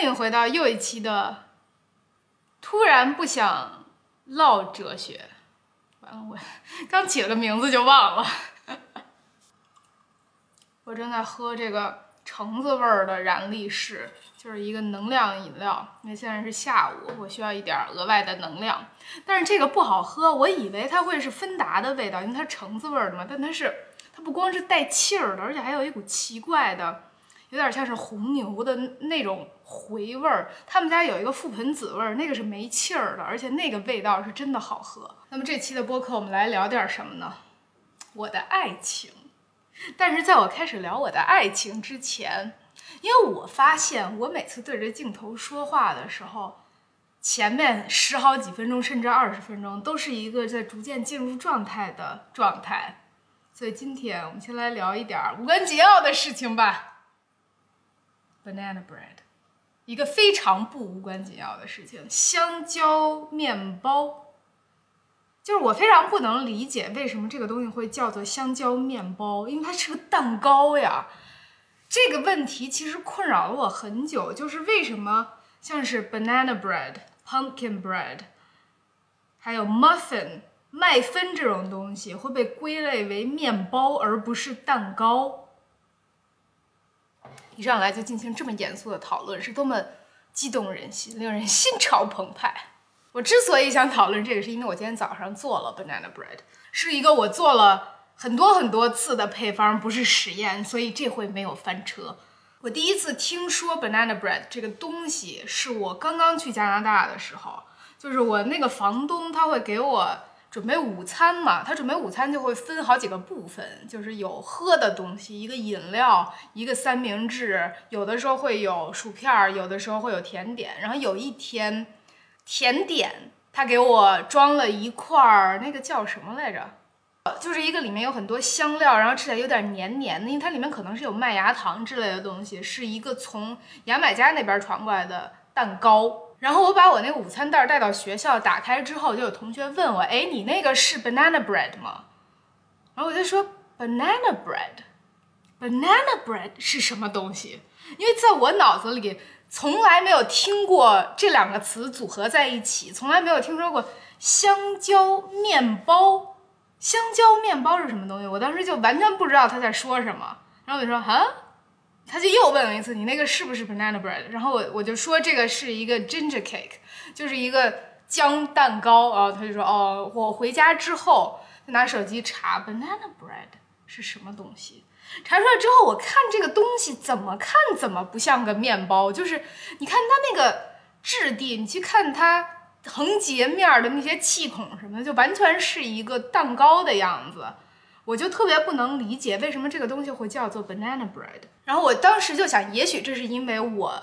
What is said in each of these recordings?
欢迎回到又一期的。突然不想唠哲学，完了，我 刚起了个名字就忘了。我正在喝这个橙子味儿的燃力士，就是一个能量饮料。因为现在是下午，我需要一点额外的能量。但是这个不好喝，我以为它会是芬达的味道，因为它橙子味儿的嘛。但它是，它不光是带气儿的，而且还有一股奇怪的。有点像是红牛的那种回味儿，他们家有一个覆盆子味儿，那个是没气儿的，而且那个味道是真的好喝。那么这期的播客我们来聊点什么呢？我的爱情。但是在我开始聊我的爱情之前，因为我发现我每次对着镜头说话的时候，前面十好几分钟甚至二十分钟都是一个在逐渐进入状态的状态，所以今天我们先来聊一点无关紧要的事情吧。Banana bread，一个非常不无关紧要的事情。香蕉面包，就是我非常不能理解为什么这个东西会叫做香蕉面包，因为它是个蛋糕呀。这个问题其实困扰了我很久，就是为什么像是 banana bread、pumpkin bread，还有 muffin 麦芬这种东西会被归类为面包而不是蛋糕。一上来就进行这么严肃的讨论，是多么激动人心，令人心潮澎湃。我之所以想讨论这个，是因为我今天早上做了 banana bread，是一个我做了很多很多次的配方，不是实验，所以这回没有翻车。我第一次听说 banana bread 这个东西，是我刚刚去加拿大的时候，就是我那个房东他会给我。准备午餐嘛，他准备午餐就会分好几个部分，就是有喝的东西，一个饮料，一个三明治，有的时候会有薯片儿，有的时候会有甜点。然后有一天，甜点他给我装了一块儿，那个叫什么来着？就是一个里面有很多香料，然后吃起来有点黏黏的，因为它里面可能是有麦芽糖之类的东西，是一个从牙买加那边传过来的蛋糕。然后我把我那个午餐袋带到学校，打开之后就有同学问我：“哎，你那个是 banana bread 吗？”然后我就说：“banana bread，banana bread 是什么东西？”因为在我脑子里从来没有听过这两个词组合在一起，从来没有听说过香蕉面包。香蕉面包是什么东西？我当时就完全不知道他在说什么。然后我就说：“啊。”他就又问了一次：“你那个是不是 banana bread？” 然后我我就说：“这个是一个 ginger cake，就是一个姜蛋糕。”啊他就说：“哦，我回家之后就拿手机查 banana bread 是什么东西。查出来之后，我看这个东西怎么看怎么不像个面包，就是你看它那个质地，你去看它横截面的那些气孔什么的，就完全是一个蛋糕的样子。”我就特别不能理解为什么这个东西会叫做 banana bread。然后我当时就想，也许这是因为我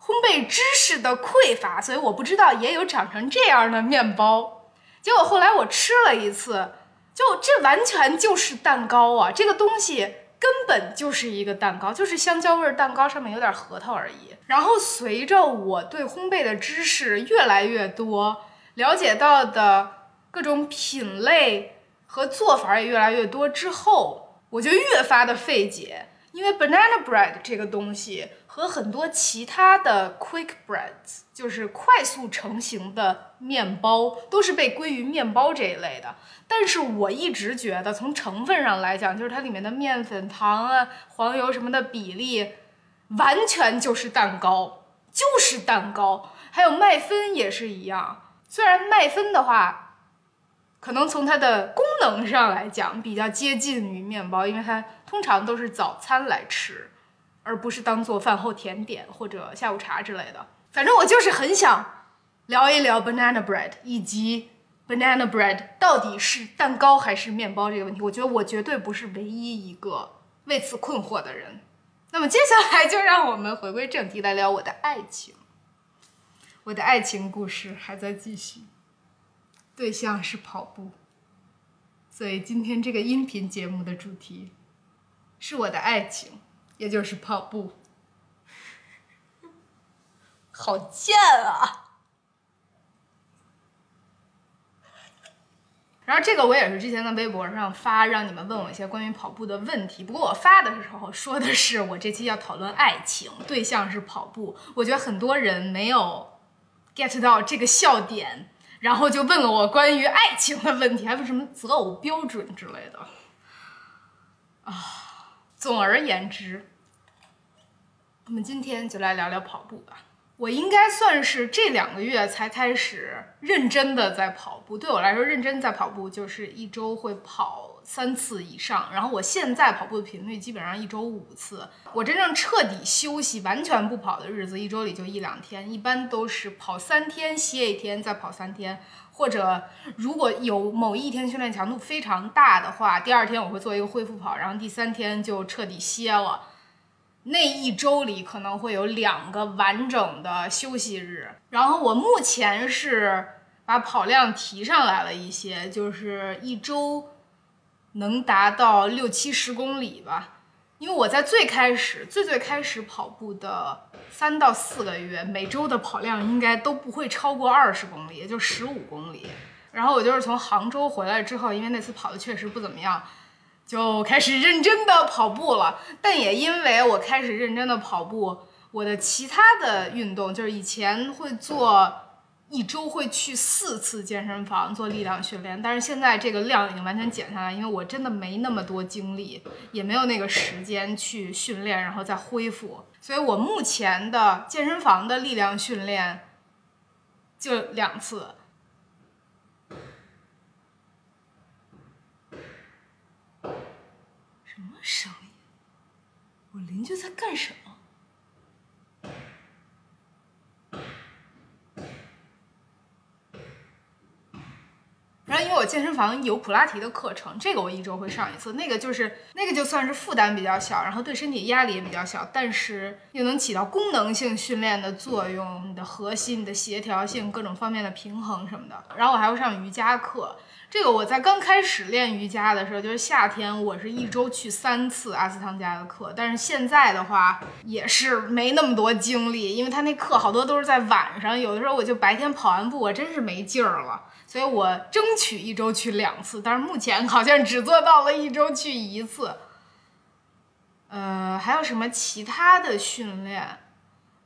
烘焙知识的匮乏，所以我不知道也有长成这样的面包。结果后来我吃了一次，就这完全就是蛋糕啊！这个东西根本就是一个蛋糕，就是香蕉味蛋糕，上面有点核桃而已。然后随着我对烘焙的知识越来越多，了解到的各种品类。和做法也越来越多之后，我就越发的费解，因为 banana bread 这个东西和很多其他的 quick breads，就是快速成型的面包，都是被归于面包这一类的。但是我一直觉得，从成分上来讲，就是它里面的面粉、糖啊、黄油什么的比例，完全就是蛋糕，就是蛋糕。还有麦芬也是一样，虽然麦芬的话。可能从它的功能上来讲，比较接近于面包，因为它通常都是早餐来吃，而不是当做饭后甜点或者下午茶之类的。反正我就是很想聊一聊 banana bread 以及 banana bread 到底是蛋糕还是面包这个问题。我觉得我绝对不是唯一一个为此困惑的人。那么接下来就让我们回归正题，来聊我的爱情。我的爱情故事还在继续。对象是跑步，所以今天这个音频节目的主题是我的爱情，也就是跑步。好贱啊！然后这个我也是之前在微博上发，让你们问我一些关于跑步的问题。不过我发的时候说的是我这期要讨论爱情，对象是跑步。我觉得很多人没有 get 到这个笑点，然后就问了我关于爱情的问题，还有什么择偶标准之类的。啊，总而言之，我们今天就来聊聊跑步吧。我应该算是这两个月才开始认真的在跑步。对我来说，认真在跑步就是一周会跑三次以上。然后我现在跑步的频率基本上一周五次。我真正彻底休息、完全不跑的日子，一周里就一两天，一般都是跑三天歇一天，再跑三天。或者如果有某一天训练强度非常大的话，第二天我会做一个恢复跑，然后第三天就彻底歇了。那一周里可能会有两个完整的休息日，然后我目前是把跑量提上来了一些，就是一周能达到六七十公里吧。因为我在最开始、最最开始跑步的三到四个月，每周的跑量应该都不会超过二十公里，也就十五公里。然后我就是从杭州回来之后，因为那次跑的确实不怎么样。就开始认真的跑步了，但也因为我开始认真的跑步，我的其他的运动就是以前会做一周会去四次健身房做力量训练，但是现在这个量已经完全减下来，因为我真的没那么多精力，也没有那个时间去训练，然后再恢复，所以我目前的健身房的力量训练就两次。声音，我邻居在干什么？然后因为我健身房有普拉提的课程，这个我一周会上一次，那个就是那个就算是负担比较小，然后对身体压力也比较小，但是又能起到功能性训练的作用，你的核心、你的协调性、各种方面的平衡什么的。然后我还会上瑜伽课。这个我在刚开始练瑜伽的时候，就是夏天，我是一周去三次阿斯汤加的课。但是现在的话，也是没那么多精力，因为他那课好多都是在晚上，有的时候我就白天跑完步，我真是没劲儿了。所以我争取一周去两次，但是目前好像只做到了一周去一次。呃，还有什么其他的训练？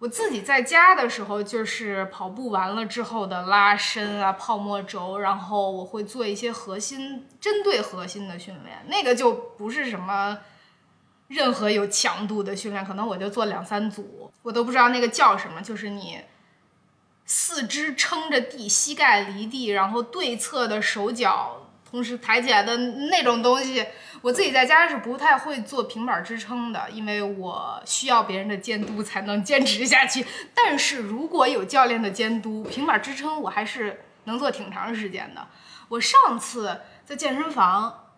我自己在家的时候，就是跑步完了之后的拉伸啊、泡沫轴，然后我会做一些核心针对核心的训练，那个就不是什么任何有强度的训练，可能我就做两三组，我都不知道那个叫什么，就是你四肢撑着地，膝盖离地，然后对侧的手脚同时抬起来的那种东西。我自己在家是不太会做平板支撑的，因为我需要别人的监督才能坚持下去。但是如果有教练的监督，平板支撑我还是能做挺长时间的。我上次在健身房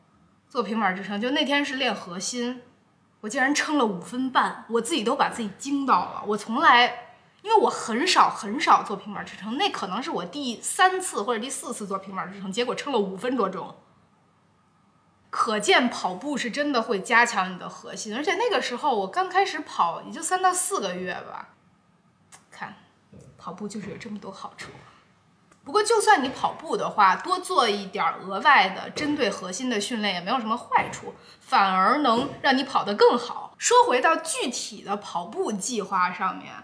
做平板支撑，就那天是练核心，我竟然撑了五分半，我自己都把自己惊到了。我从来，因为我很少很少做平板支撑，那可能是我第三次或者第四次做平板支撑，结果撑了五分多钟。可见跑步是真的会加强你的核心，而且那个时候我刚开始跑，也就三到四个月吧。看，跑步就是有这么多好处。不过就算你跑步的话，多做一点额外的针对核心的训练也没有什么坏处，反而能让你跑得更好。说回到具体的跑步计划上面，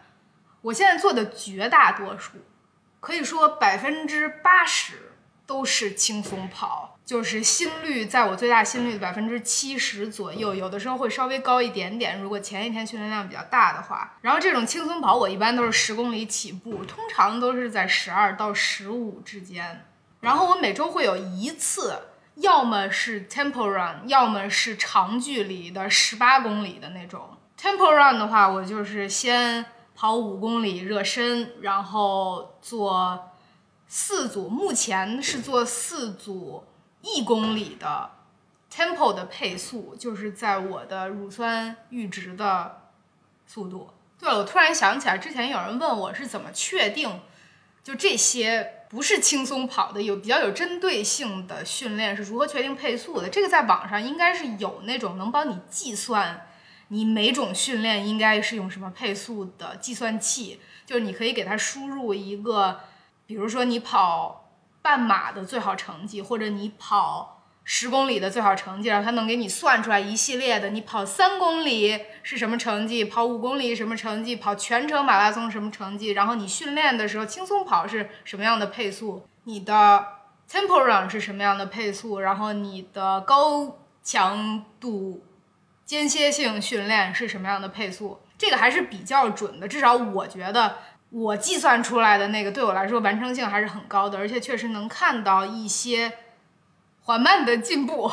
我现在做的绝大多数，可以说百分之八十都是轻松跑。就是心率在我最大心率的百分之七十左右，有的时候会稍微高一点点。如果前一天训练量比较大的话，然后这种轻松跑我一般都是十公里起步，通常都是在十二到十五之间。然后我每周会有一次，要么是 tempo run，要么是长距离的十八公里的那种。tempo run 的话，我就是先跑五公里热身，然后做四组，目前是做四组。一公里的 tempo 的配速就是在我的乳酸阈值的速度。对了，我突然想起来，之前有人问我是怎么确定，就这些不是轻松跑的，有比较有针对性的训练是如何确定配速的？这个在网上应该是有那种能帮你计算你每种训练应该是用什么配速的计算器，就是你可以给它输入一个，比如说你跑。半马的最好成绩，或者你跑十公里的最好成绩，然后它能给你算出来一系列的，你跑三公里是什么成绩，跑五公里什么成绩，跑全程马拉松什么成绩，然后你训练的时候轻松跑是什么样的配速，你的 tempo run 是什么样的配速，然后你的高强度间歇性训练是什么样的配速，这个还是比较准的，至少我觉得。我计算出来的那个对我来说完成性还是很高的，而且确实能看到一些缓慢的进步。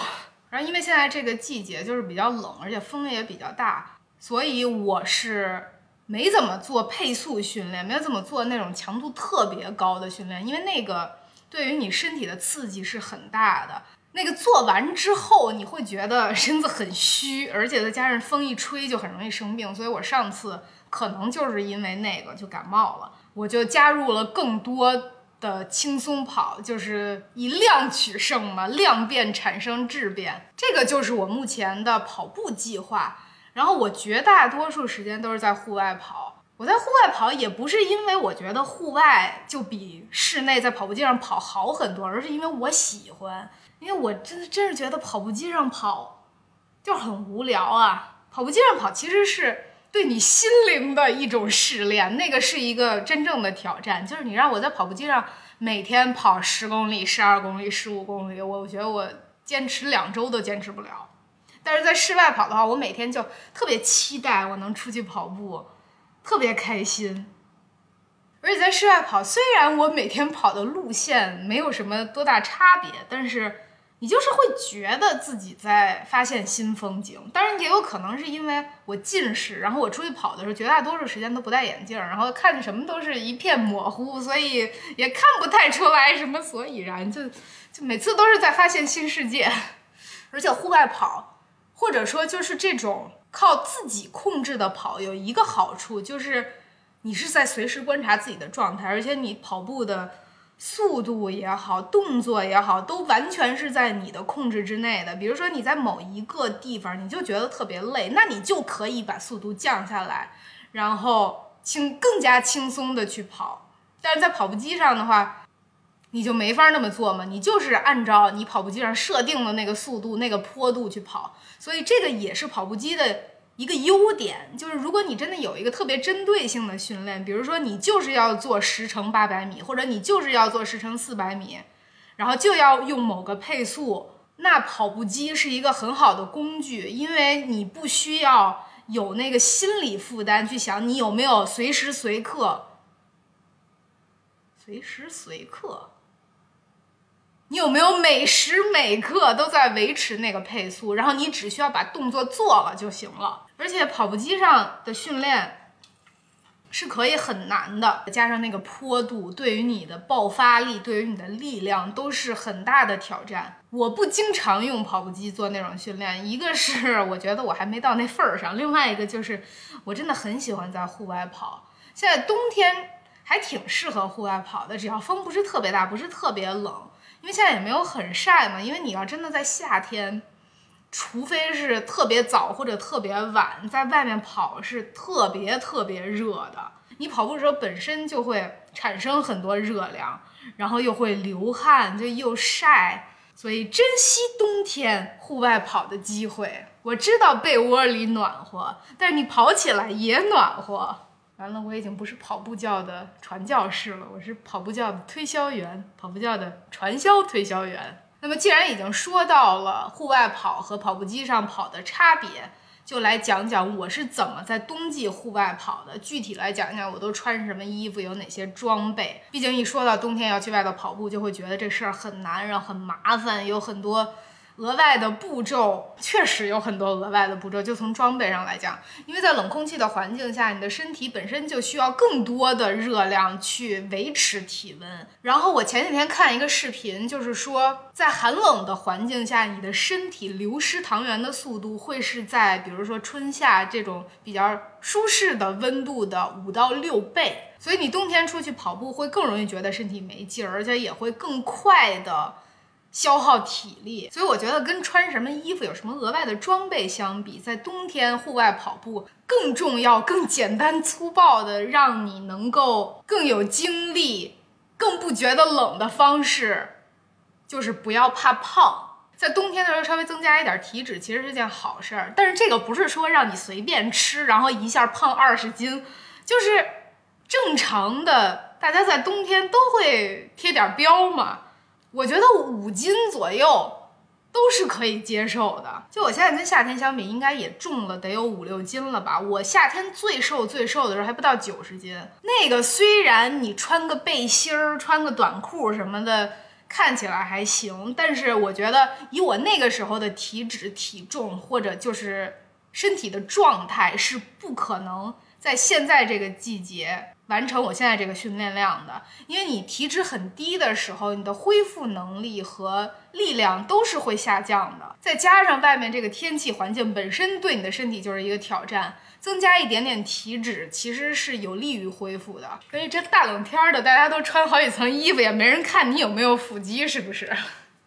然后因为现在这个季节就是比较冷，而且风也比较大，所以我是没怎么做配速训练，没有怎么做那种强度特别高的训练，因为那个对于你身体的刺激是很大的。那个做完之后你会觉得身子很虚，而且再加上风一吹就很容易生病，所以我上次。可能就是因为那个就感冒了，我就加入了更多的轻松跑，就是以量取胜嘛，量变产生质变，这个就是我目前的跑步计划。然后我绝大多数时间都是在户外跑，我在户外跑也不是因为我觉得户外就比室内在跑步机上跑好很多，而是因为我喜欢，因为我真的真是觉得跑步机上跑就很无聊啊，跑步机上跑其实是。对你心灵的一种试炼，那个是一个真正的挑战。就是你让我在跑步机上每天跑十公里、十二公里、十五公里，我觉得我坚持两周都坚持不了。但是在室外跑的话，我每天就特别期待我能出去跑步，特别开心。而且在室外跑，虽然我每天跑的路线没有什么多大差别，但是。你就是会觉得自己在发现新风景，当然也有可能是因为我近视，然后我出去跑的时候绝大多数时间都不戴眼镜，然后看什么都是一片模糊，所以也看不太出来什么所以然，就就每次都是在发现新世界。而且户外跑，或者说就是这种靠自己控制的跑，有一个好处就是你是在随时观察自己的状态，而且你跑步的。速度也好，动作也好，都完全是在你的控制之内的。比如说你在某一个地方，你就觉得特别累，那你就可以把速度降下来，然后轻更加轻松的去跑。但是在跑步机上的话，你就没法那么做嘛，你就是按照你跑步机上设定的那个速度、那个坡度去跑。所以这个也是跑步机的。一个优点就是，如果你真的有一个特别针对性的训练，比如说你就是要做十乘八百米，或者你就是要做十乘四百米，然后就要用某个配速，那跑步机是一个很好的工具，因为你不需要有那个心理负担去想你有没有随时随刻，随时随刻。你有没有每时每刻都在维持那个配速？然后你只需要把动作做了就行了。而且跑步机上的训练是可以很难的，加上那个坡度，对于你的爆发力、对于你的力量都是很大的挑战。我不经常用跑步机做那种训练，一个是我觉得我还没到那份儿上，另外一个就是我真的很喜欢在户外跑。现在冬天还挺适合户外跑的，只要风不是特别大，不是特别冷。因为现在也没有很晒嘛，因为你要真的在夏天，除非是特别早或者特别晚，在外面跑是特别特别热的。你跑步的时候本身就会产生很多热量，然后又会流汗，就又晒，所以珍惜冬天户外跑的机会。我知道被窝里暖和，但是你跑起来也暖和。完了，我已经不是跑步教的传教士了，我是跑步教的推销员，跑步教的传销推销员。那么，既然已经说到了户外跑和跑步机上跑的差别，就来讲讲我是怎么在冬季户外跑的。具体来讲讲，我都穿什么衣服，有哪些装备。毕竟一说到冬天要去外头跑步，就会觉得这事儿很难，然后很麻烦，有很多。额外的步骤确实有很多额外的步骤，就从装备上来讲，因为在冷空气的环境下，你的身体本身就需要更多的热量去维持体温。然后我前几天看一个视频，就是说在寒冷的环境下，你的身体流失糖原的速度会是在比如说春夏这种比较舒适的温度的五到六倍，所以你冬天出去跑步会更容易觉得身体没劲儿，而且也会更快的。消耗体力，所以我觉得跟穿什么衣服、有什么额外的装备相比，在冬天户外跑步更重要、更简单粗暴的，让你能够更有精力、更不觉得冷的方式，就是不要怕胖。在冬天的时候稍微增加一点体脂，其实是件好事儿。但是这个不是说让你随便吃，然后一下胖二十斤，就是正常的，大家在冬天都会贴点标嘛。我觉得五斤左右。都是可以接受的。就我现在跟夏天相比，应该也重了得有五六斤了吧？我夏天最瘦最瘦的时候还不到九十斤。那个虽然你穿个背心儿、穿个短裤什么的，看起来还行，但是我觉得以我那个时候的体脂、体重或者就是身体的状态，是不可能在现在这个季节。完成我现在这个训练量的，因为你体脂很低的时候，你的恢复能力和力量都是会下降的。再加上外面这个天气环境本身对你的身体就是一个挑战，增加一点点体脂其实是有利于恢复的。所以这大冷天的，大家都穿好几层衣服，也没人看你有没有腹肌，是不是？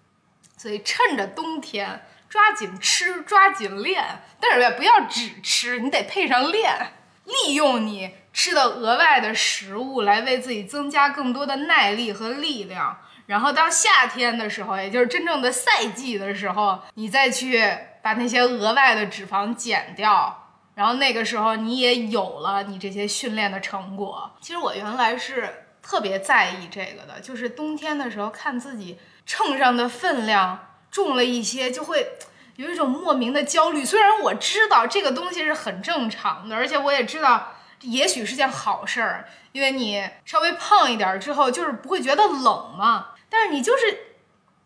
所以趁着冬天，抓紧吃，抓紧练，但是也不要只吃，你得配上练，利用你。吃的额外的食物来为自己增加更多的耐力和力量，然后到夏天的时候，也就是真正的赛季的时候，你再去把那些额外的脂肪减掉，然后那个时候你也有了你这些训练的成果。其实我原来是特别在意这个的，就是冬天的时候看自己秤上的分量重了一些，就会有一种莫名的焦虑。虽然我知道这个东西是很正常的，而且我也知道。也许是件好事儿，因为你稍微胖一点之后，就是不会觉得冷嘛。但是你就是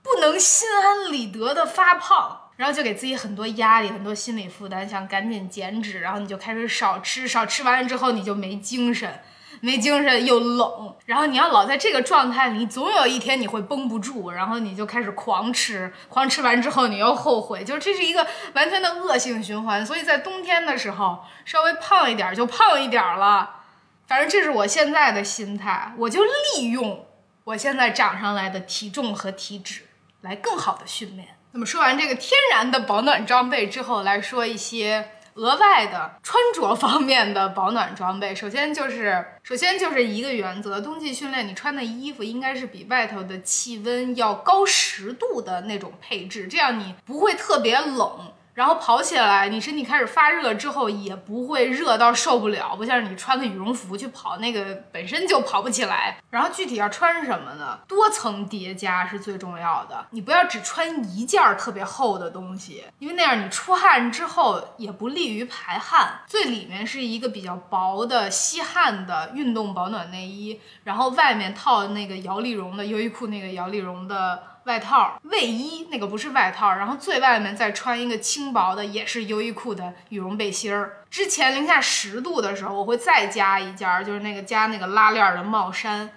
不能心安理得的发胖，然后就给自己很多压力、很多心理负担，想赶紧减脂，然后你就开始少吃，少吃完了之后你就没精神。没精神又冷，然后你要老在这个状态里，总有一天你会绷不住，然后你就开始狂吃，狂吃完之后你又后悔，就这是一个完全的恶性循环。所以在冬天的时候，稍微胖一点就胖一点了，反正这是我现在的心态，我就利用我现在长上来的体重和体脂来更好的训练。那么说完这个天然的保暖装备之后，来说一些。额外的穿着方面的保暖装备，首先就是，首先就是一个原则，冬季训练你穿的衣服应该是比外头的气温要高十度的那种配置，这样你不会特别冷。然后跑起来，你身体开始发热之后也不会热到受不了，不像你穿个羽绒服去跑，那个本身就跑不起来。然后具体要穿什么呢？多层叠加是最重要的，你不要只穿一件特别厚的东西，因为那样你出汗之后也不利于排汗。最里面是一个比较薄的吸汗的运动保暖内衣，然后外面套那个摇粒绒的优衣库那个摇粒绒的。外套、卫衣那个不是外套，然后最外面再穿一个轻薄的，也是优衣库的羽绒背心儿。之前零下十度的时候，我会再加一件，就是那个加那个拉链的帽衫，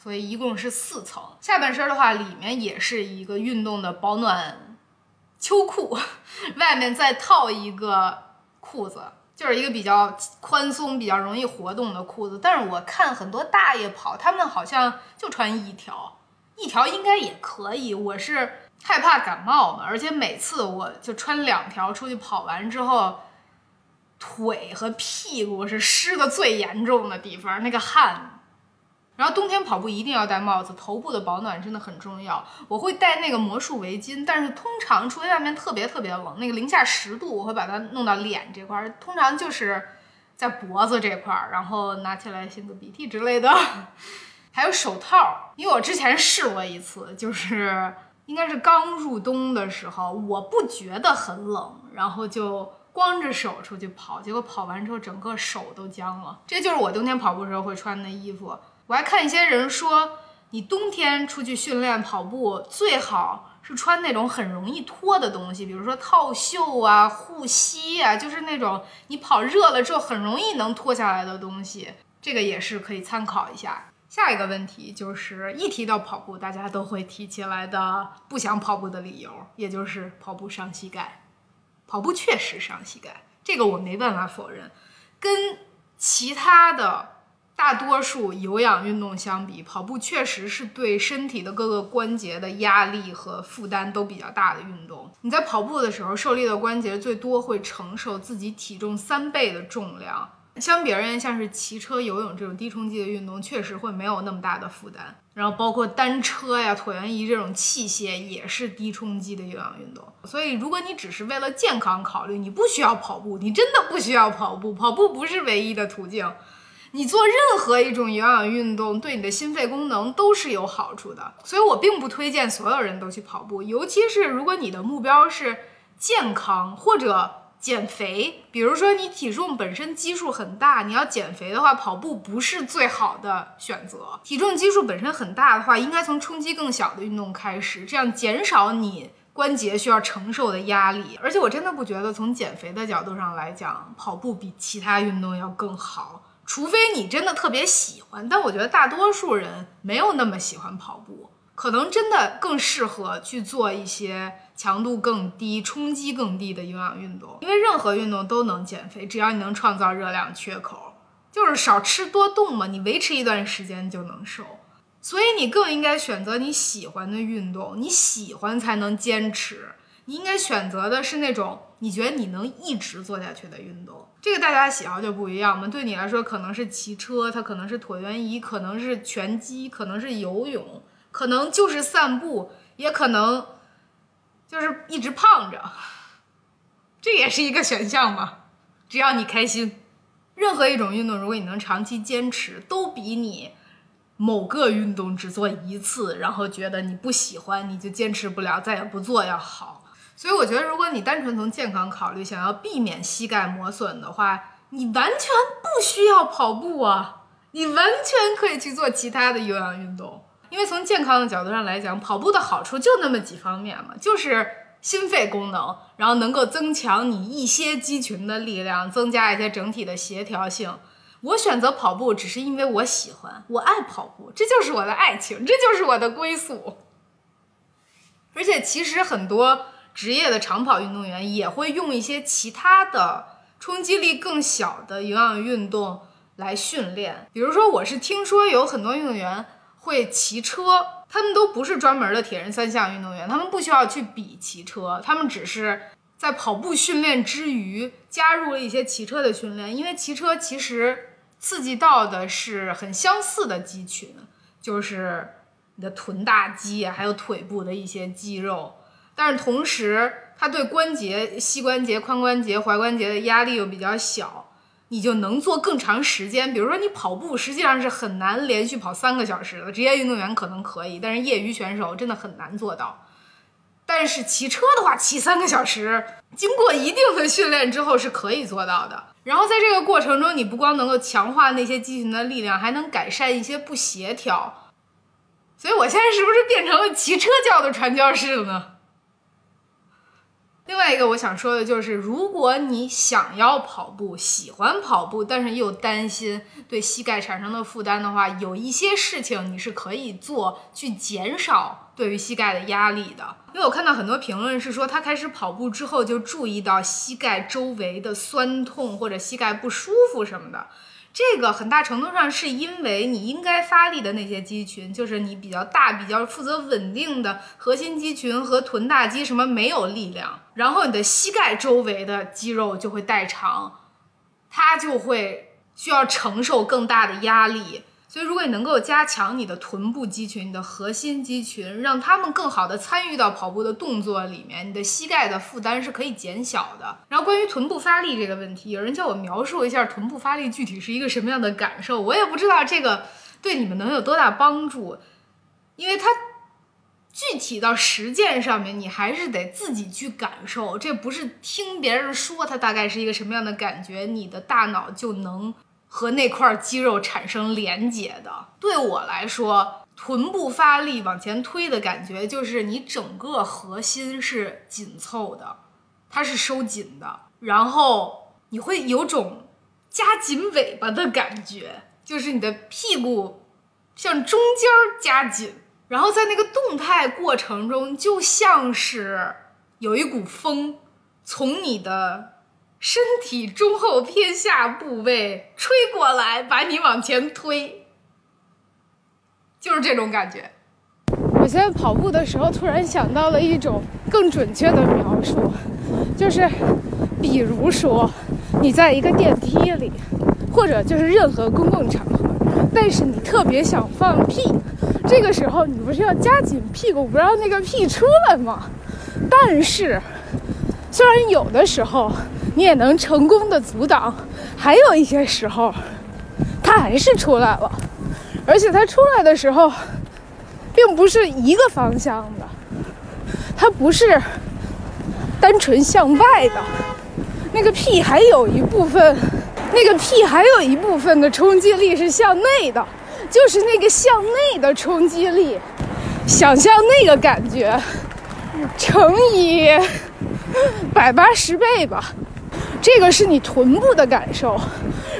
所以一共是四层。下半身的话，里面也是一个运动的保暖秋裤，外面再套一个裤子，就是一个比较宽松、比较容易活动的裤子。但是我看很多大爷跑，他们好像就穿一条。一条应该也可以，我是害怕感冒嘛，而且每次我就穿两条出去跑完之后，腿和屁股是湿的最严重的地方，那个汗。然后冬天跑步一定要戴帽子，头部的保暖真的很重要。我会戴那个魔术围巾，但是通常除非外面特别特别冷，那个零下十度，我会把它弄到脸这块儿，通常就是在脖子这块儿，然后拿起来擤个鼻涕之类的。还有手套，因为我之前试过一次，就是应该是刚入冬的时候，我不觉得很冷，然后就光着手出去跑，结果跑完之后整个手都僵了。这就是我冬天跑步时候会穿的衣服。我还看一些人说，你冬天出去训练跑步最好是穿那种很容易脱的东西，比如说套袖啊、护膝啊，就是那种你跑热了之后很容易能脱下来的东西，这个也是可以参考一下。下一个问题就是一提到跑步，大家都会提起来的不想跑步的理由，也就是跑步伤膝盖。跑步确实伤膝盖，这个我没办法否认。跟其他的大多数有氧运动相比，跑步确实是对身体的各个关节的压力和负担都比较大的运动。你在跑步的时候，受力的关节最多会承受自己体重三倍的重量。相比而言，像是骑车、游泳这种低冲击的运动，确实会没有那么大的负担。然后包括单车呀、椭圆仪这种器械，也是低冲击的有氧运动。所以，如果你只是为了健康考虑，你不需要跑步，你真的不需要跑步。跑步不是唯一的途径。你做任何一种有氧运动，对你的心肺功能都是有好处的。所以我并不推荐所有人都去跑步，尤其是如果你的目标是健康或者减肥。比如说你体重本身基数很大，你要减肥的话，跑步不是最好的选择。体重基数本身很大的话，应该从冲击更小的运动开始，这样减少你关节需要承受的压力。而且我真的不觉得从减肥的角度上来讲，跑步比其他运动要更好。除非你真的特别喜欢，但我觉得大多数人没有那么喜欢跑步，可能真的更适合去做一些强度更低、冲击更低的有氧运动。因为任何运动都能减肥，只要你能创造热量缺口，就是少吃多动嘛，你维持一段时间就能瘦。所以你更应该选择你喜欢的运动，你喜欢才能坚持。你应该选择的是那种你觉得你能一直做下去的运动，这个大家喜好就不一样嘛。对你来说，可能是骑车，它可能是椭圆仪，可能是拳击，可能是游泳，可能就是散步，也可能就是一直胖着，这也是一个选项嘛。只要你开心，任何一种运动，如果你能长期坚持，都比你某个运动只做一次，然后觉得你不喜欢，你就坚持不了，再也不做要好。所以我觉得，如果你单纯从健康考虑，想要避免膝盖磨损的话，你完全不需要跑步啊，你完全可以去做其他的有氧运动。因为从健康的角度上来讲，跑步的好处就那么几方面嘛，就是心肺功能，然后能够增强你一些肌群的力量，增加一些整体的协调性。我选择跑步只是因为我喜欢，我爱跑步，这就是我的爱情，这就是我的归宿。而且其实很多。职业的长跑运动员也会用一些其他的冲击力更小的有氧运动来训练，比如说，我是听说有很多运动员会骑车，他们都不是专门的铁人三项运动员，他们不需要去比骑车，他们只是在跑步训练之余加入了一些骑车的训练，因为骑车其实刺激到的是很相似的肌群，就是你的臀大肌还有腿部的一些肌肉。但是同时，它对关节、膝关节、髋关节、踝关节的压力又比较小，你就能做更长时间。比如说，你跑步实际上是很难连续跑三个小时的，职业运动员可能可以，但是业余选手真的很难做到。但是骑车的话，骑三个小时，经过一定的训练之后是可以做到的。然后在这个过程中，你不光能够强化那些肌群的力量，还能改善一些不协调。所以我现在是不是变成了骑车教的传教士了呢？另外一个我想说的就是，如果你想要跑步，喜欢跑步，但是又担心对膝盖产生的负担的话，有一些事情你是可以做，去减少对于膝盖的压力的。因为我看到很多评论是说，他开始跑步之后就注意到膝盖周围的酸痛或者膝盖不舒服什么的。这个很大程度上是因为你应该发力的那些肌群，就是你比较大、比较负责稳定的核心肌群和臀大肌什么没有力量，然后你的膝盖周围的肌肉就会代偿，它就会需要承受更大的压力。所以，如果你能够加强你的臀部肌群、你的核心肌群，让他们更好的参与到跑步的动作里面，你的膝盖的负担是可以减小的。然后，关于臀部发力这个问题，有人叫我描述一下臀部发力具体是一个什么样的感受，我也不知道这个对你们能有多大帮助，因为它具体到实践上面，你还是得自己去感受，这不是听别人说它大概是一个什么样的感觉，你的大脑就能。和那块肌肉产生连接的，对我来说，臀部发力往前推的感觉，就是你整个核心是紧凑的，它是收紧的，然后你会有种夹紧尾巴的感觉，就是你的屁股向中间夹紧，然后在那个动态过程中，就像是有一股风从你的。身体中后偏下部位吹过来，把你往前推，就是这种感觉。我现在跑步的时候，突然想到了一种更准确的描述，就是，比如说，你在一个电梯里。或者就是任何公共场合，但是你特别想放屁，这个时候你不是要夹紧屁股不让那个屁出来吗？但是，虽然有的时候你也能成功的阻挡，还有一些时候，它还是出来了，而且它出来的时候，并不是一个方向的，它不是单纯向外的，那个屁还有一部分，那个屁还有一部分的冲击力是向内的，就是那个向内的冲击力，想象那个感觉。乘以 百八十倍吧，这个是你臀部的感受。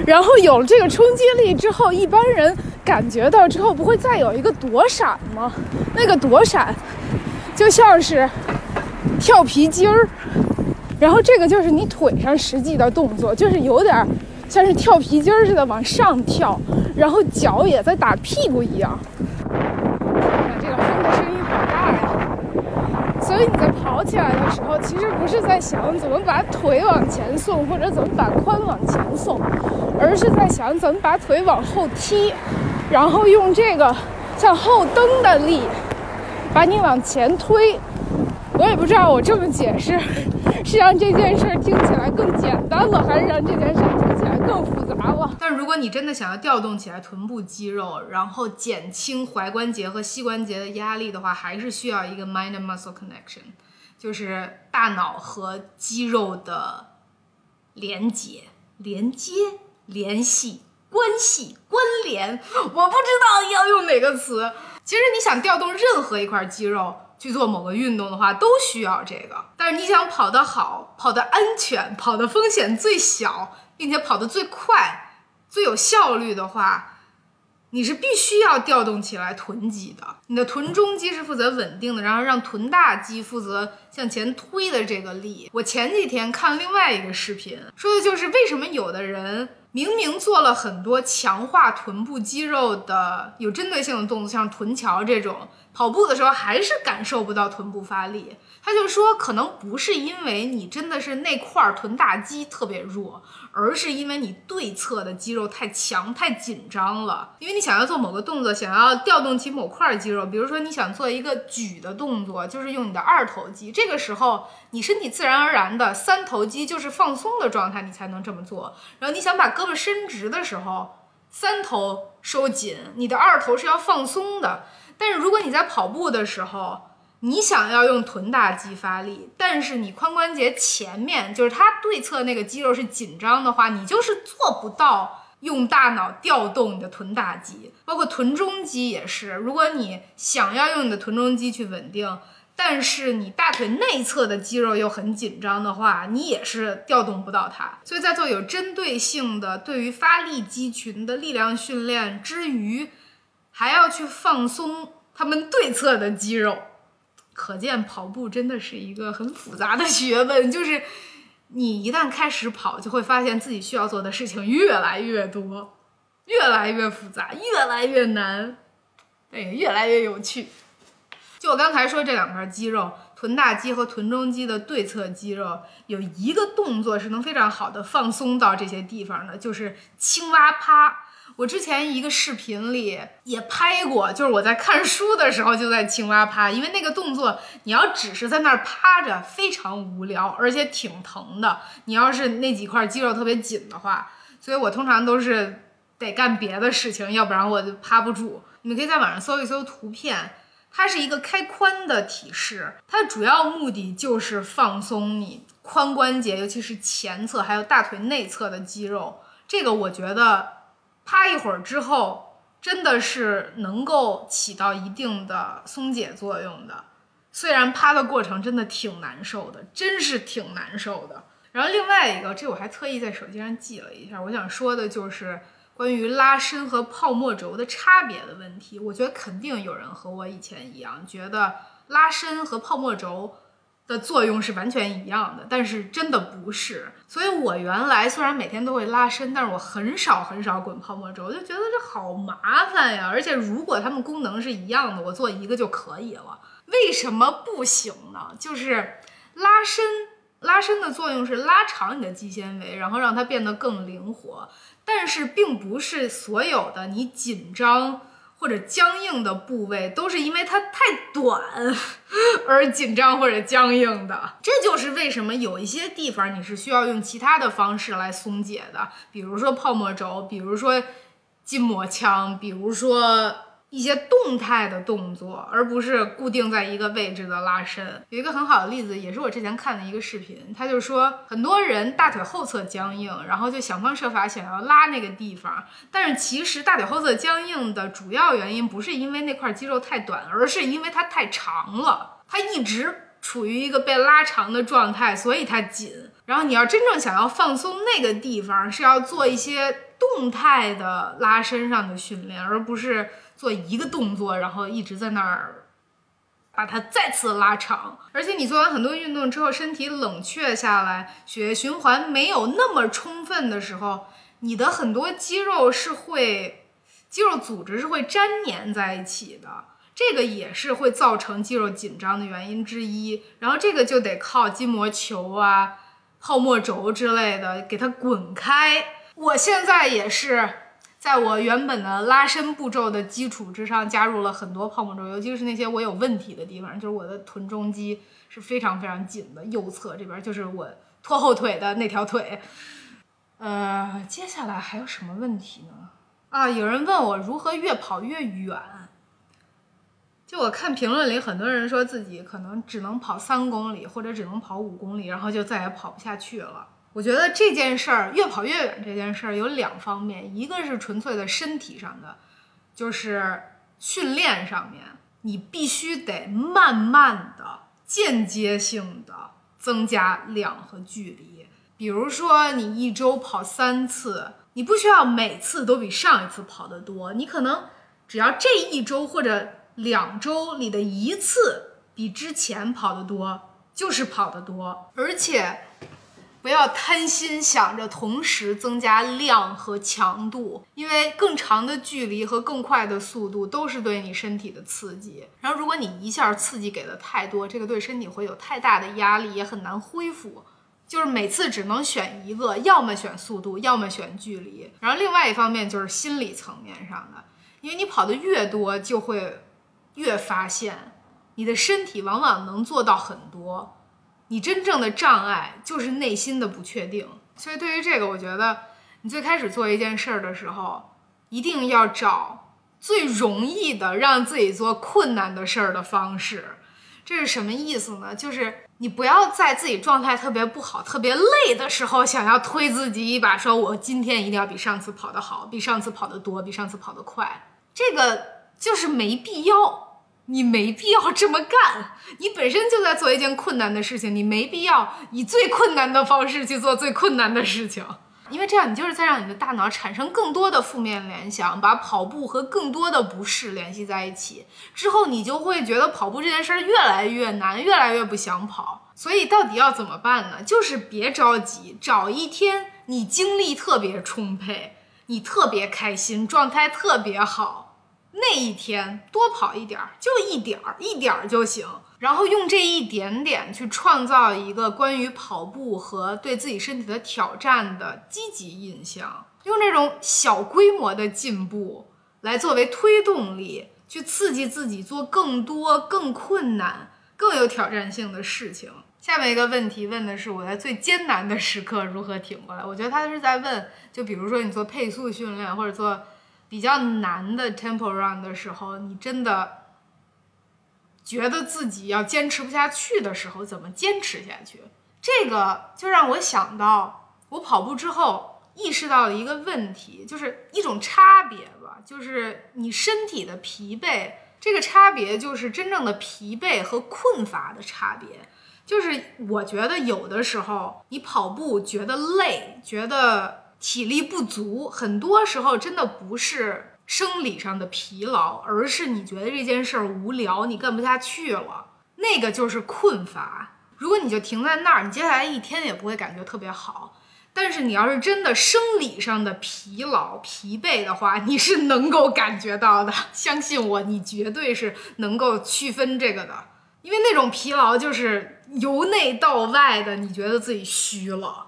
然后有了这个冲击力之后，一般人感觉到之后不会再有一个躲闪吗？那个躲闪就像是跳皮筋儿，然后这个就是你腿上实际的动作，就是有点像是跳皮筋儿似的往上跳，然后脚也在打屁股一样。这个风的声音好大呀所以你在跑起来的时候，其实不是在想怎么把腿往前送，或者怎么把髋往前送，而是在想怎么把腿往后踢，然后用这个向后蹬的力把你往前推。我也不知道我这么解释 是让这件事听起来更简单了，还是让这件事听起来更复杂了。但如果你真的想要调动起来臀部肌肉，然后减轻踝关节和膝关节的压力的话，还是需要一个 mind muscle connection，就是大脑和肌肉的连接、连接、联系、关系、关联。我不知道要用哪个词。其实你想调动任何一块肌肉去做某个运动的话，都需要这个。但是你想跑得好、跑得安全、跑的风险最小，并且跑得最快。最有效率的话，你是必须要调动起来臀肌的。你的臀中肌是负责稳定的，然后让臀大肌负责向前推的这个力。我前几天看另外一个视频，说的就是为什么有的人明明做了很多强化臀部肌肉的有针对性的动作，像臀桥这种，跑步的时候还是感受不到臀部发力。他就说，可能不是因为你真的是那块臀大肌特别弱。而是因为你对侧的肌肉太强、太紧张了。因为你想要做某个动作，想要调动起某块肌肉，比如说你想做一个举的动作，就是用你的二头肌。这个时候，你身体自然而然的三头肌就是放松的状态，你才能这么做。然后你想把胳膊伸直的时候，三头收紧，你的二头是要放松的。但是如果你在跑步的时候，你想要用臀大肌发力，但是你髋关节前面就是它对侧那个肌肉是紧张的话，你就是做不到用大脑调动你的臀大肌，包括臀中肌也是。如果你想要用你的臀中肌去稳定，但是你大腿内侧的肌肉又很紧张的话，你也是调动不到它。所以在做有针对性的对于发力肌群的力量训练之余，还要去放松他们对侧的肌肉。可见跑步真的是一个很复杂的学问，就是你一旦开始跑，就会发现自己需要做的事情越来越多，越来越复杂，越来越难，哎，越来越有趣。就我刚才说这两块肌肉，臀大肌和臀中肌的对侧肌肉，有一个动作是能非常好的放松到这些地方的，就是青蛙趴。我之前一个视频里也拍过，就是我在看书的时候就在青蛙趴，因为那个动作你要只是在那儿趴着，非常无聊，而且挺疼的。你要是那几块肌肉特别紧的话，所以我通常都是得干别的事情，要不然我就趴不住。你们可以在网上搜一搜图片，它是一个开髋的体式，它的主要目的就是放松你髋关节，尤其是前侧还有大腿内侧的肌肉。这个我觉得。趴一会儿之后，真的是能够起到一定的松解作用的。虽然趴的过程真的挺难受的，真是挺难受的。然后另外一个，这我还特意在手机上记了一下，我想说的就是关于拉伸和泡沫轴的差别的问题。我觉得肯定有人和我以前一样，觉得拉伸和泡沫轴。的作用是完全一样的，但是真的不是。所以我原来虽然每天都会拉伸，但是我很少很少滚泡沫轴，我就觉得这好麻烦呀。而且如果它们功能是一样的，我做一个就可以了。为什么不行呢？就是拉伸，拉伸的作用是拉长你的肌纤维，然后让它变得更灵活。但是并不是所有的你紧张或者僵硬的部位都是因为它太短 而紧张或者僵硬的。这就是为什么有一些地方你是需要用其他的方式来松解的，比如说泡沫轴，比如说筋膜枪，比如说。一些动态的动作，而不是固定在一个位置的拉伸。有一个很好的例子，也是我之前看的一个视频，他就说很多人大腿后侧僵硬，然后就想方设法想要拉那个地方，但是其实大腿后侧僵硬的主要原因不是因为那块肌肉太短，而是因为它太长了，它一直处于一个被拉长的状态，所以它紧。然后你要真正想要放松那个地方，是要做一些动态的拉伸上的训练，而不是。做一个动作，然后一直在那儿把它再次拉长，而且你做完很多运动之后，身体冷却下来，血液循环没有那么充分的时候，你的很多肌肉是会，肌肉组织是会粘连在一起的，这个也是会造成肌肉紧张的原因之一。然后这个就得靠筋膜球啊、泡沫轴之类的给它滚开。我现在也是。在我原本的拉伸步骤的基础之上，加入了很多泡沫轴，尤其是那些我有问题的地方，就是我的臀中肌是非常非常紧的，右侧这边就是我拖后腿的那条腿。呃，接下来还有什么问题呢？啊，有人问我如何越跑越远。就我看评论里，很多人说自己可能只能跑三公里，或者只能跑五公里，然后就再也跑不下去了。我觉得这件事儿越跑越远这件事儿有两方面，一个是纯粹的身体上的，就是训练上面，你必须得慢慢的、间接性的增加量和距离。比如说，你一周跑三次，你不需要每次都比上一次跑得多，你可能只要这一周或者两周里的一次比之前跑得多，就是跑得多，而且。不要贪心，想着同时增加量和强度，因为更长的距离和更快的速度都是对你身体的刺激。然后，如果你一下刺激给的太多，这个对身体会有太大的压力，也很难恢复。就是每次只能选一个，要么选速度，要么选距离。然后，另外一方面就是心理层面上的，因为你跑的越多，就会越发现你的身体往往能做到很多。你真正的障碍就是内心的不确定，所以对于这个，我觉得你最开始做一件事儿的时候，一定要找最容易的让自己做困难的事儿的方式。这是什么意思呢？就是你不要在自己状态特别不好、特别累的时候，想要推自己一把，说我今天一定要比上次跑得好，比上次跑得多，比上次跑得快，这个就是没必要。你没必要这么干，你本身就在做一件困难的事情，你没必要以最困难的方式去做最困难的事情，因为这样你就是在让你的大脑产生更多的负面联想，把跑步和更多的不适联系在一起，之后你就会觉得跑步这件事儿越来越难，越来越不想跑。所以到底要怎么办呢？就是别着急，找一天你精力特别充沛，你特别开心，状态特别好。那一天多跑一点儿，就一点儿，一点儿就行。然后用这一点点去创造一个关于跑步和对自己身体的挑战的积极印象，用这种小规模的进步来作为推动力，去刺激自己做更多、更困难、更有挑战性的事情。下面一个问题问的是我在最艰难的时刻如何挺过来？我觉得他是在问，就比如说你做配速训练或者做。比较难的 tempo run 的时候，你真的觉得自己要坚持不下去的时候，怎么坚持下去？这个就让我想到，我跑步之后意识到了一个问题，就是一种差别吧，就是你身体的疲惫，这个差别就是真正的疲惫和困乏的差别。就是我觉得有的时候你跑步觉得累，觉得。体力不足，很多时候真的不是生理上的疲劳，而是你觉得这件事儿无聊，你干不下去了，那个就是困乏。如果你就停在那儿，你接下来一天也不会感觉特别好。但是你要是真的生理上的疲劳、疲惫的话，你是能够感觉到的。相信我，你绝对是能够区分这个的，因为那种疲劳就是由内到外的，你觉得自己虚了。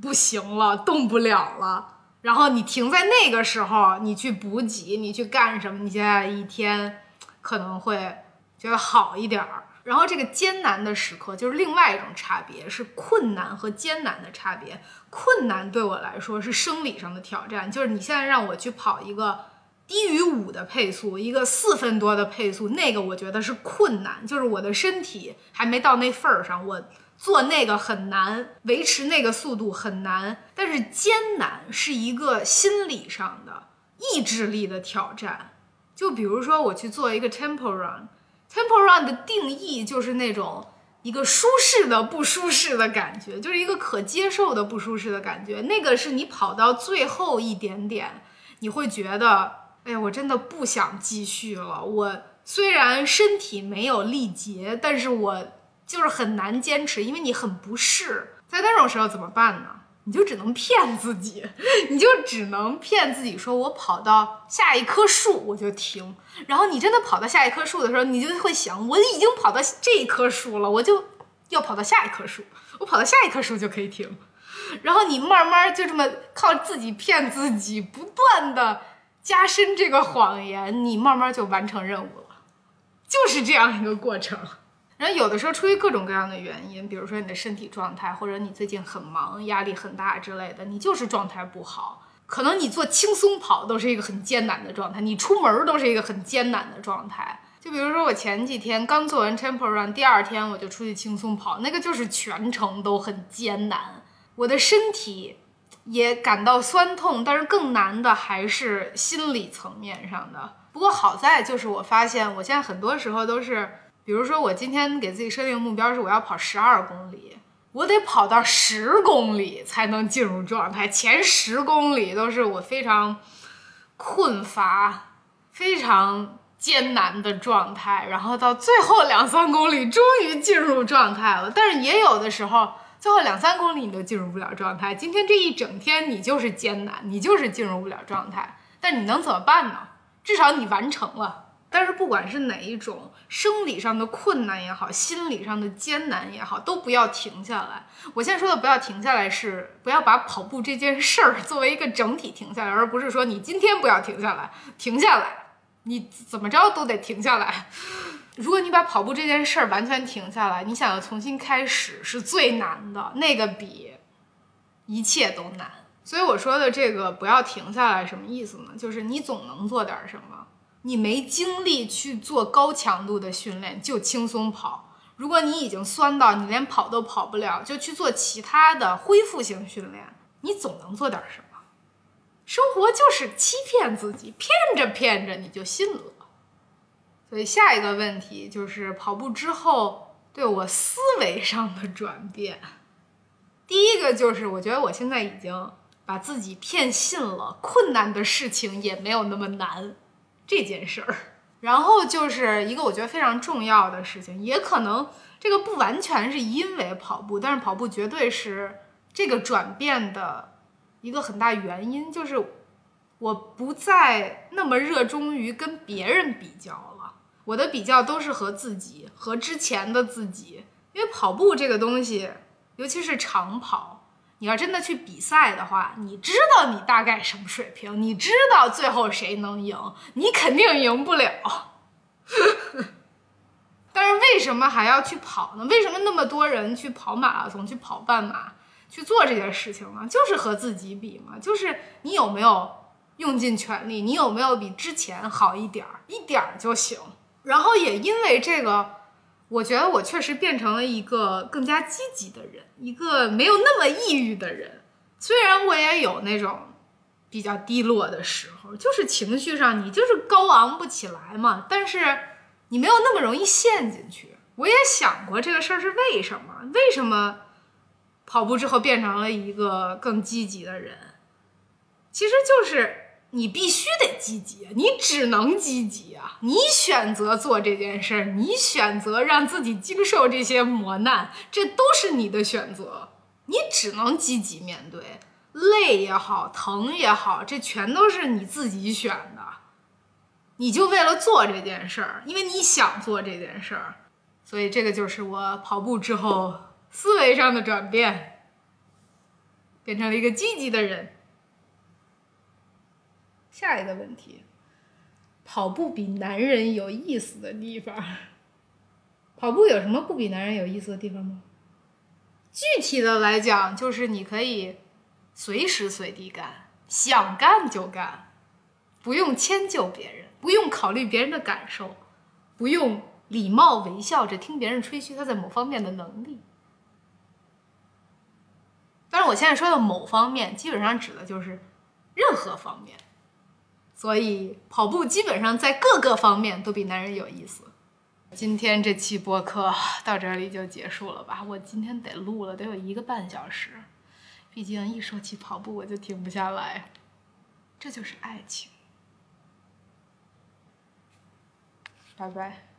不行了，动不了了，然后你停在那个时候，你去补给，你去干什么？你现在一天可能会觉得好一点儿。然后这个艰难的时刻就是另外一种差别，是困难和艰难的差别。困难对我来说是生理上的挑战，就是你现在让我去跑一个低于五的配速，一个四分多的配速，那个我觉得是困难，就是我的身体还没到那份儿上，我做那个很难，维持那个速度很难。但是艰难是一个心理上的意志力的挑战，就比如说我去做一个 tempo run，tempo run 的定义就是那种一个舒适的不舒适的感觉，就是一个可接受的不舒适的感觉。那个是你跑到最后一点点，你会觉得，哎呀，我真的不想继续了。我虽然身体没有力竭，但是我就是很难坚持，因为你很不适。在那种时候怎么办呢？你就只能骗自己，你就只能骗自己说，我跑到下一棵树我就停。然后你真的跑到下一棵树的时候，你就会想，我已经跑到这一棵树了，我就要跑到下一棵树，我跑到下一棵树就可以停。然后你慢慢就这么靠自己骗自己，不断的加深这个谎言，你慢慢就完成任务了，就是这样一个过程。然后有的时候出于各种各样的原因，比如说你的身体状态，或者你最近很忙、压力很大之类的，你就是状态不好。可能你做轻松跑都是一个很艰难的状态，你出门都是一个很艰难的状态。就比如说我前几天刚做完 Temple Run，第二天我就出去轻松跑，那个就是全程都很艰难，我的身体也感到酸痛，但是更难的还是心理层面上的。不过好在就是我发现我现在很多时候都是。比如说，我今天给自己设定目标是我要跑十二公里，我得跑到十公里才能进入状态。前十公里都是我非常困乏、非常艰难的状态，然后到最后两三公里终于进入状态了。但是也有的时候，最后两三公里你都进入不了状态。今天这一整天你就是艰难，你就是进入不了状态。但你能怎么办呢？至少你完成了。但是不管是哪一种生理上的困难也好，心理上的艰难也好，都不要停下来。我现在说的不要停下来，是不要把跑步这件事儿作为一个整体停下来，而不是说你今天不要停下来，停下来，你怎么着都得停下来。如果你把跑步这件事儿完全停下来，你想要重新开始是最难的，那个比一切都难。所以我说的这个不要停下来什么意思呢？就是你总能做点什么。你没精力去做高强度的训练，就轻松跑。如果你已经酸到你连跑都跑不了，就去做其他的恢复性训练。你总能做点什么。生活就是欺骗自己，骗着骗着你就信了。所以下一个问题就是跑步之后对我思维上的转变。第一个就是我觉得我现在已经把自己骗信了，困难的事情也没有那么难。这件事儿，然后就是一个我觉得非常重要的事情，也可能这个不完全是因为跑步，但是跑步绝对是这个转变的一个很大原因，就是我不再那么热衷于跟别人比较了，我的比较都是和自己，和之前的自己，因为跑步这个东西，尤其是长跑。你要真的去比赛的话，你知道你大概什么水平，你知道最后谁能赢，你肯定赢不了。但是为什么还要去跑呢？为什么那么多人去跑马拉松、去跑半马、去做这件事情呢？就是和自己比嘛，就是你有没有用尽全力，你有没有比之前好一点儿，一点儿就行。然后也因为这个。我觉得我确实变成了一个更加积极的人，一个没有那么抑郁的人。虽然我也有那种比较低落的时候，就是情绪上你就是高昂不起来嘛。但是你没有那么容易陷进去。我也想过这个事儿是为什么？为什么跑步之后变成了一个更积极的人？其实就是。你必须得积极，你只能积极啊！你选择做这件事儿，你选择让自己经受这些磨难，这都是你的选择。你只能积极面对，累也好，疼也好，这全都是你自己选的。你就为了做这件事儿，因为你想做这件事儿，所以这个就是我跑步之后思维上的转变，变成了一个积极的人。下一个问题，跑步比男人有意思的地方？跑步有什么不比男人有意思的地方吗？具体的来讲，就是你可以随时随地干，想干就干，不用迁就别人，不用考虑别人的感受，不用礼貌微笑着听别人吹嘘他在某方面的能力。当然，我现在说的某方面，基本上指的就是任何方面。所以跑步基本上在各个方面都比男人有意思。今天这期播客到这里就结束了吧？我今天得录了，得有一个半小时。毕竟一说起跑步，我就停不下来。这就是爱情。拜拜。